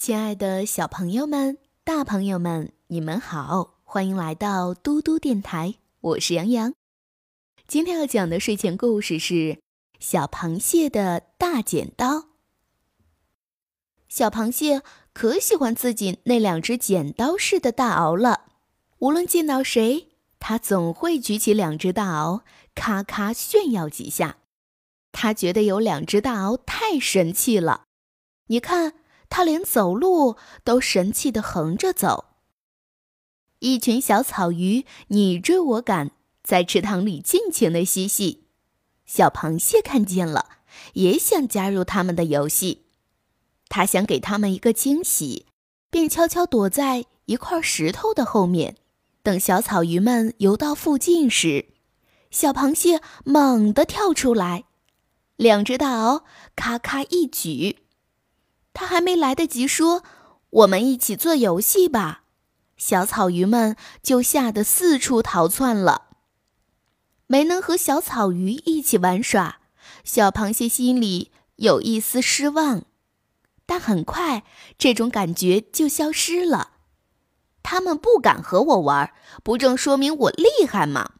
亲爱的小朋友们、大朋友们，你们好，欢迎来到嘟嘟电台，我是杨洋。今天要讲的睡前故事是《小螃蟹的大剪刀》。小螃蟹可喜欢自己那两只剪刀似的大螯了，无论见到谁，它总会举起两只大螯，咔咔炫耀几下。它觉得有两只大螯太神气了，你看。他连走路都神气地横着走。一群小草鱼你追我赶，在池塘里尽情地嬉戏。小螃蟹看见了，也想加入他们的游戏。他想给他们一个惊喜，便悄悄躲在一块石头的后面，等小草鱼们游到附近时，小螃蟹猛地跳出来，两只大螯咔咔一举。他还没来得及说“我们一起做游戏吧”，小草鱼们就吓得四处逃窜了。没能和小草鱼一起玩耍，小螃蟹心里有一丝失望，但很快这种感觉就消失了。他们不敢和我玩，不正说明我厉害吗？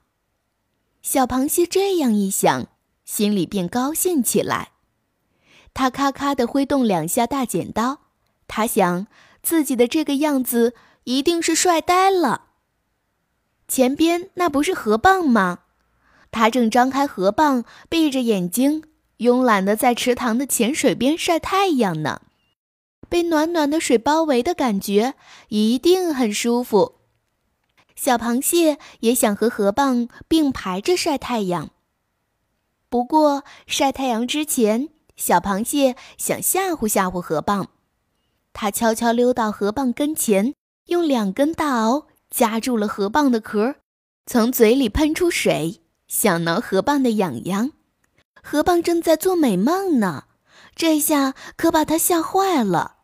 小螃蟹这样一想，心里便高兴起来。他咔咔地挥动两下大剪刀，他想自己的这个样子一定是帅呆了。前边那不是河蚌吗？他正张开河蚌，闭着眼睛，慵懒地在池塘的浅水边晒太阳呢。被暖暖的水包围的感觉一定很舒服。小螃蟹也想和河蚌并排着晒太阳，不过晒太阳之前。小螃蟹想吓唬吓唬河蚌，它悄悄溜到河蚌跟前，用两根大螯夹住了河蚌的壳，从嘴里喷出水，想挠河蚌的痒痒。河蚌正在做美梦呢，这下可把它吓坏了。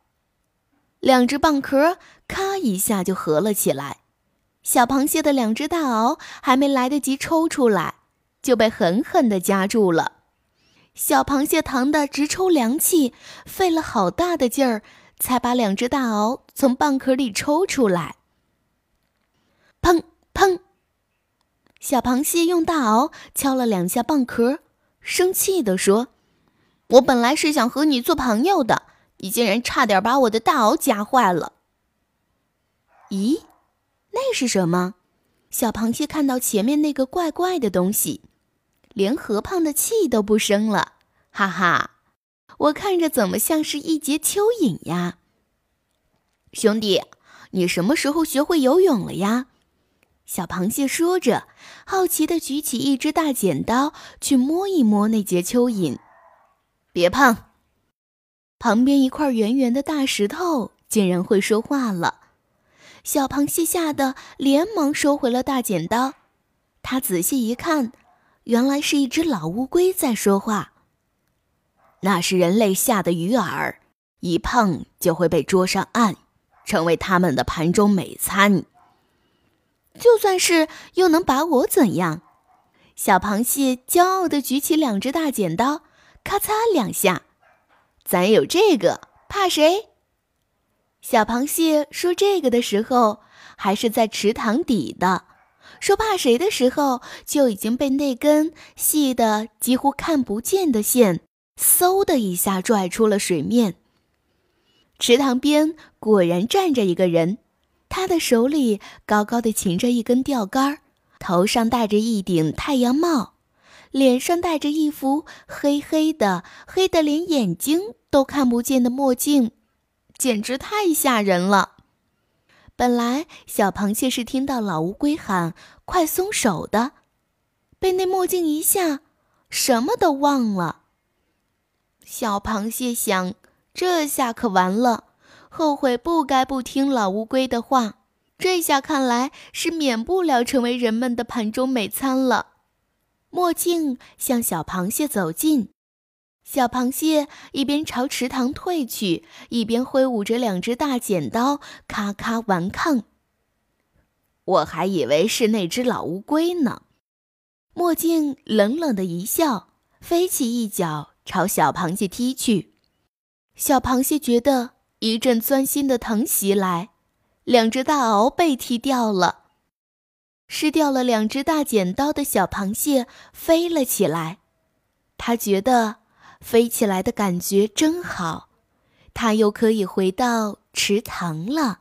两只蚌壳咔一下就合了起来，小螃蟹的两只大螯还没来得及抽出来，就被狠狠地夹住了。小螃蟹疼得直抽凉气，费了好大的劲儿，才把两只大螯从蚌壳里抽出来。砰砰！小螃蟹用大螯敲了两下蚌壳，生气地说：“我本来是想和你做朋友的，你竟然差点把我的大螯夹坏了。”咦，那是什么？小螃蟹看到前面那个怪怪的东西。连河蚌的气都不生了，哈哈！我看着怎么像是一节蚯蚓呀？兄弟，你什么时候学会游泳了呀？小螃蟹说着，好奇地举起一只大剪刀去摸一摸那节蚯蚓。别碰！旁边一块圆圆的大石头竟然会说话了，小螃蟹吓得连忙收回了大剪刀。他仔细一看。原来是一只老乌龟在说话。那是人类下的鱼饵，一碰就会被捉上岸，成为他们的盘中美餐。就算是又能把我怎样？小螃蟹骄傲地举起两只大剪刀，咔嚓两下，咱有这个，怕谁？小螃蟹说这个的时候，还是在池塘底的。说怕谁的时候，就已经被那根细的几乎看不见的线，嗖的一下拽出了水面。池塘边果然站着一个人，他的手里高高的擎着一根钓竿，头上戴着一顶太阳帽，脸上戴着一副黑黑的、黑的连眼睛都看不见的墨镜，简直太吓人了。本来小螃蟹是听到老乌龟喊“快松手”的，被那墨镜一吓，什么都忘了。小螃蟹想：这下可完了，后悔不该不听老乌龟的话。这下看来是免不了成为人们的盘中美餐了。墨镜向小螃蟹走近。小螃蟹一边朝池塘退去，一边挥舞着两只大剪刀，咔咔顽抗。我还以为是那只老乌龟呢。墨镜冷冷的一笑，飞起一脚朝小螃蟹踢去。小螃蟹觉得一阵钻心的疼袭来，两只大螯被踢掉了。失掉了两只大剪刀的小螃蟹飞了起来，它觉得飞起来的感觉真好，它又可以回到池塘了。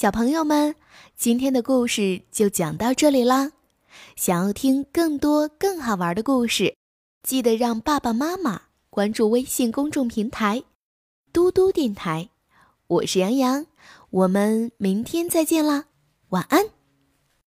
小朋友们，今天的故事就讲到这里啦。想要听更多更好玩的故事，记得让爸爸妈妈关注微信公众平台“嘟嘟电台”。我是杨洋，我们明天再见啦，晚安。